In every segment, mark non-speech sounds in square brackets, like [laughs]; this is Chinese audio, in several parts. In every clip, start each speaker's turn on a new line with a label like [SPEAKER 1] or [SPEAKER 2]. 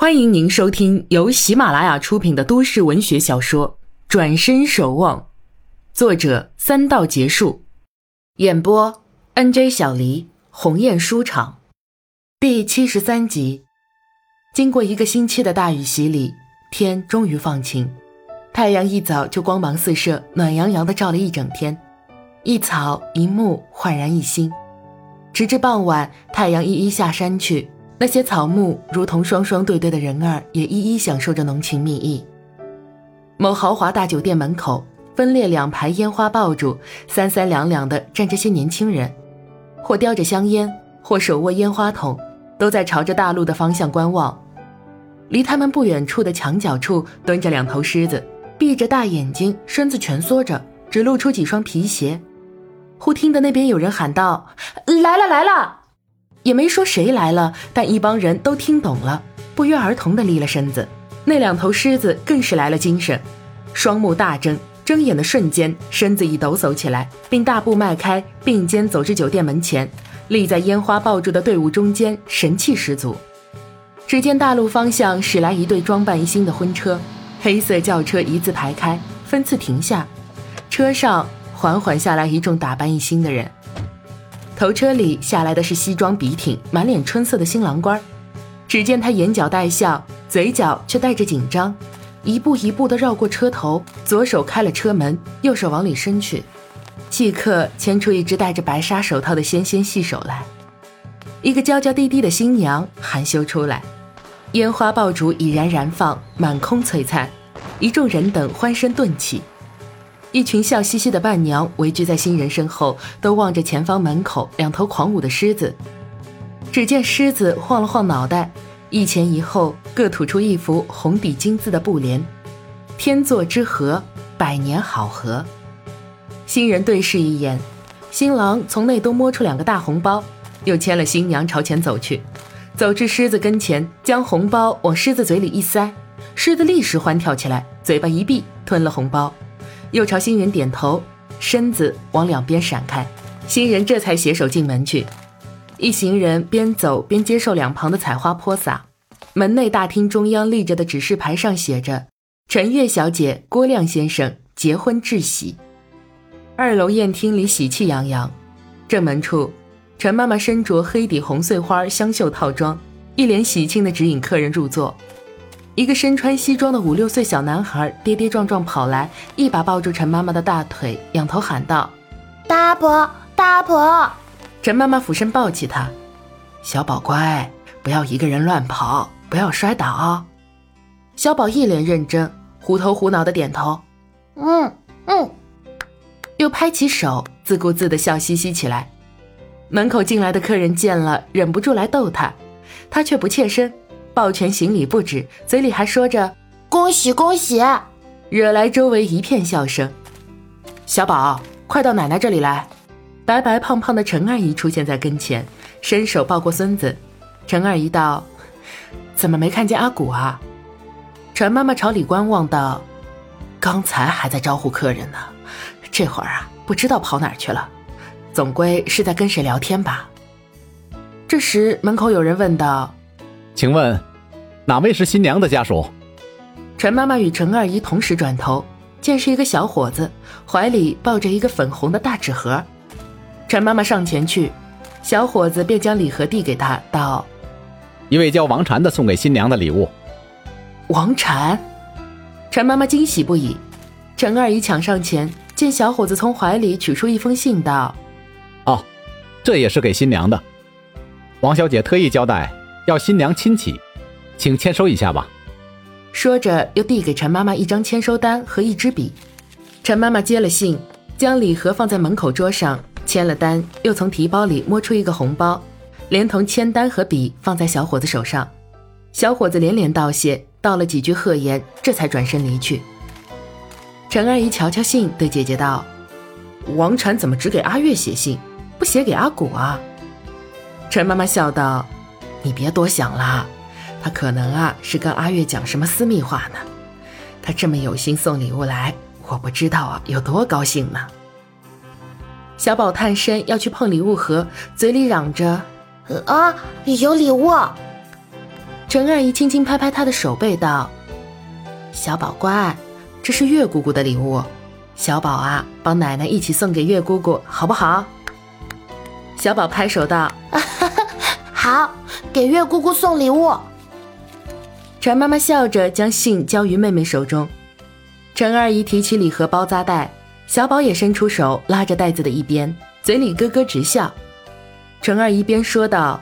[SPEAKER 1] 欢迎您收听由喜马拉雅出品的都市文学小说《转身守望》，作者三道结束，演播 N.J. 小黎鸿雁书场，第七十三集。经过一个星期的大雨洗礼，天终于放晴，太阳一早就光芒四射，暖洋洋的照了一整天，一草一木焕然一新。直至傍晚，太阳一一下山去。那些草木如同双双对对的人儿，也一一享受着浓情蜜意。某豪华大酒店门口，分列两排烟花爆竹，三三两两的站着些年轻人，或叼着香烟，或手握烟花筒，都在朝着大路的方向观望。离他们不远处的墙角处，蹲着两头狮子，闭着大眼睛，身子蜷缩着，只露出几双皮鞋。忽听得那边有人喊道：“来了，来了！”也没说谁来了，但一帮人都听懂了，不约而同的立了身子。那两头狮子更是来了精神，双目大睁，睁眼的瞬间，身子已抖擞起来，并大步迈开，并肩走至酒店门前，立在烟花爆竹的队伍中间，神气十足。只见大路方向驶来一对装扮一新的婚车，黑色轿车一字排开，分次停下，车上缓缓下来一众打扮一新的人。头车里下来的是西装笔挺、满脸春色的新郎官只见他眼角带笑，嘴角却带着紧张，一步一步地绕过车头，左手开了车门，右手往里伸去，即刻牵出一只戴着白纱手套的纤纤细手来。一个娇娇滴滴的新娘含羞出来，烟花爆竹已然燃放，满空璀璨，一众人等欢声顿起。一群笑嘻嘻的伴娘围聚在新人身后，都望着前方门口两头狂舞的狮子。只见狮子晃了晃脑袋，一前一后各吐出一幅红底金字的布帘：“天作之合，百年好合。”新人对视一眼，新郎从内兜摸出两个大红包，又牵了新娘朝前走去，走至狮子跟前，将红包往狮子嘴里一塞，狮子立时欢跳起来，嘴巴一闭，吞了红包。又朝新人点头，身子往两边闪开，新人这才携手进门去。一行人边走边接受两旁的采花泼洒。门内大厅中央立着的指示牌上写着：“陈月小姐、郭亮先生结婚致喜。”二楼宴厅里喜气洋洋。正门处，陈妈妈身着黑底红碎花香绣套装，一脸喜庆地指引客人入座。一个身穿西装的五六岁小男孩跌跌撞撞跑来，一把抱住陈妈妈的大腿，仰头喊道：“
[SPEAKER 2] 大婆，大婆！”
[SPEAKER 1] 陈妈妈俯身抱起他：“小宝乖，不要一个人乱跑，不要摔倒。”小宝一脸认真，虎头虎脑的点头：“
[SPEAKER 2] 嗯嗯。”
[SPEAKER 1] 又拍起手，自顾自的笑嘻嘻起来。门口进来的客人见了，忍不住来逗他，他却不怯身。抱拳行礼不止，嘴里还说着“
[SPEAKER 2] 恭喜恭喜”，
[SPEAKER 1] 惹来周围一片笑声。小宝，快到奶奶这里来！白白胖胖的陈二姨出现在跟前，伸手抱过孙子。陈二姨道：“怎么没看见阿古啊？”陈妈妈朝里观望道：“刚才还在招呼客人呢，这会儿啊，不知道跑哪儿去了，总归是在跟谁聊天吧。”这时门口有人问道：“
[SPEAKER 3] 请问？”哪位是新娘的家属？
[SPEAKER 1] 陈妈妈与陈二姨同时转头，见是一个小伙子，怀里抱着一个粉红的大纸盒。陈妈妈上前去，小伙子便将礼盒递给他，道：“
[SPEAKER 3] 一位叫王禅的送给新娘的礼物。”
[SPEAKER 1] 王禅，陈妈妈惊喜不已。陈二姨抢上前，见小伙子从怀里取出一封信，道：“
[SPEAKER 3] 哦，这也是给新娘的。王小姐特意交代，要新娘亲启。”请签收一下吧。
[SPEAKER 1] 说着，又递给陈妈妈一张签收单和一支笔。陈妈妈接了信，将礼盒放在门口桌上，签了单，又从提包里摸出一个红包，连同签单和笔放在小伙子手上。小伙子连连道谢，道了几句贺言，这才转身离去。陈阿姨瞧瞧信，对姐姐道：“王禅怎么只给阿月写信，不写给阿古啊？”陈妈妈笑道：“你别多想了。”他可能啊是跟阿月讲什么私密话呢？他这么有心送礼物来，我不知道啊有多高兴呢。小宝探身要去碰礼物盒，嘴里嚷着：“
[SPEAKER 2] 啊，有礼物！”
[SPEAKER 1] 陈二姨轻轻拍拍他的手背，道：“小宝乖，这是月姑姑的礼物，小宝啊，帮奶奶一起送给月姑姑，好不好？”小宝拍手道：“ [laughs]
[SPEAKER 2] 好，给月姑姑送礼物。”
[SPEAKER 1] 陈妈妈笑着将信交于妹妹手中。陈二姨提起礼盒包扎袋，小宝也伸出手拉着袋子的一边，嘴里咯咯直笑。陈二姨边说道：“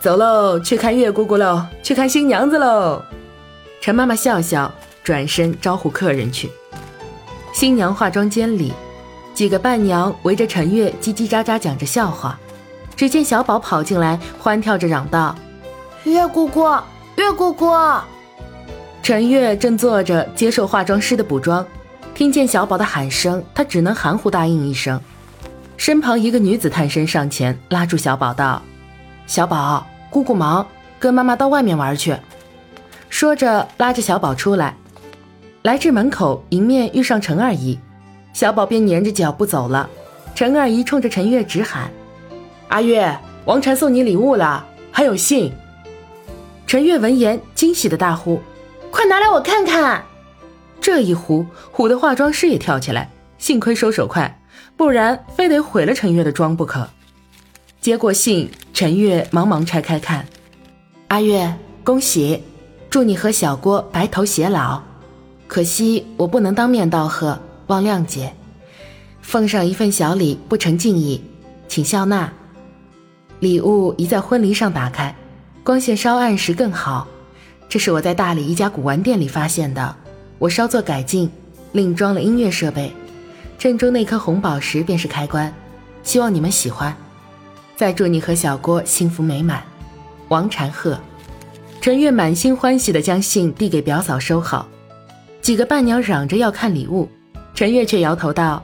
[SPEAKER 1] 走喽，去看月姑姑喽，去看新娘子喽。”陈妈妈笑笑，转身招呼客人去。新娘化妆间里。几个伴娘围着陈月叽叽喳喳讲着笑话，只见小宝跑进来，欢跳着嚷道：“
[SPEAKER 2] 月姑姑，月姑姑！”
[SPEAKER 1] 陈月正坐着接受化妆师的补妆，听见小宝的喊声，她只能含糊答应一声。身旁一个女子探身上前，拉住小宝道：“小宝，姑姑忙，跟妈妈到外面玩去。”说着拉着小宝出来，来至门口，迎面遇上陈二姨。小宝便踮着脚步走了，陈二姨冲着陈月直喊：“阿月，王禅送你礼物了，还有信。”陈月闻言惊喜的大呼：“
[SPEAKER 2] 快拿来我看看！”
[SPEAKER 1] 这一呼，唬得化妆师也跳起来，幸亏收手快，不然非得毁了陈月的妆不可。接过信，陈月忙忙拆开看：“阿月，恭喜，祝你和小郭白头偕老。可惜我不能当面道贺。”望谅解，奉上一份小礼，不成敬意，请笑纳。礼物宜在婚礼上打开，光线稍暗时更好。这是我在大理一家古玩店里发现的，我稍作改进，另装了音乐设备。正中那颗红宝石便是开关，希望你们喜欢。再祝你和小郭幸福美满。王禅鹤。陈月满心欢喜地将信递给表嫂收好，几个伴娘嚷着要看礼物。陈月却摇头道：“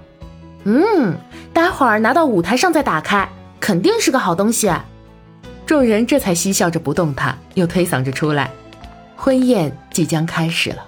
[SPEAKER 2] 嗯，待会儿拿到舞台上再打开，肯定是个好东西。”
[SPEAKER 1] 众人这才嬉笑着不动弹，又推搡着出来。婚宴即将开始了。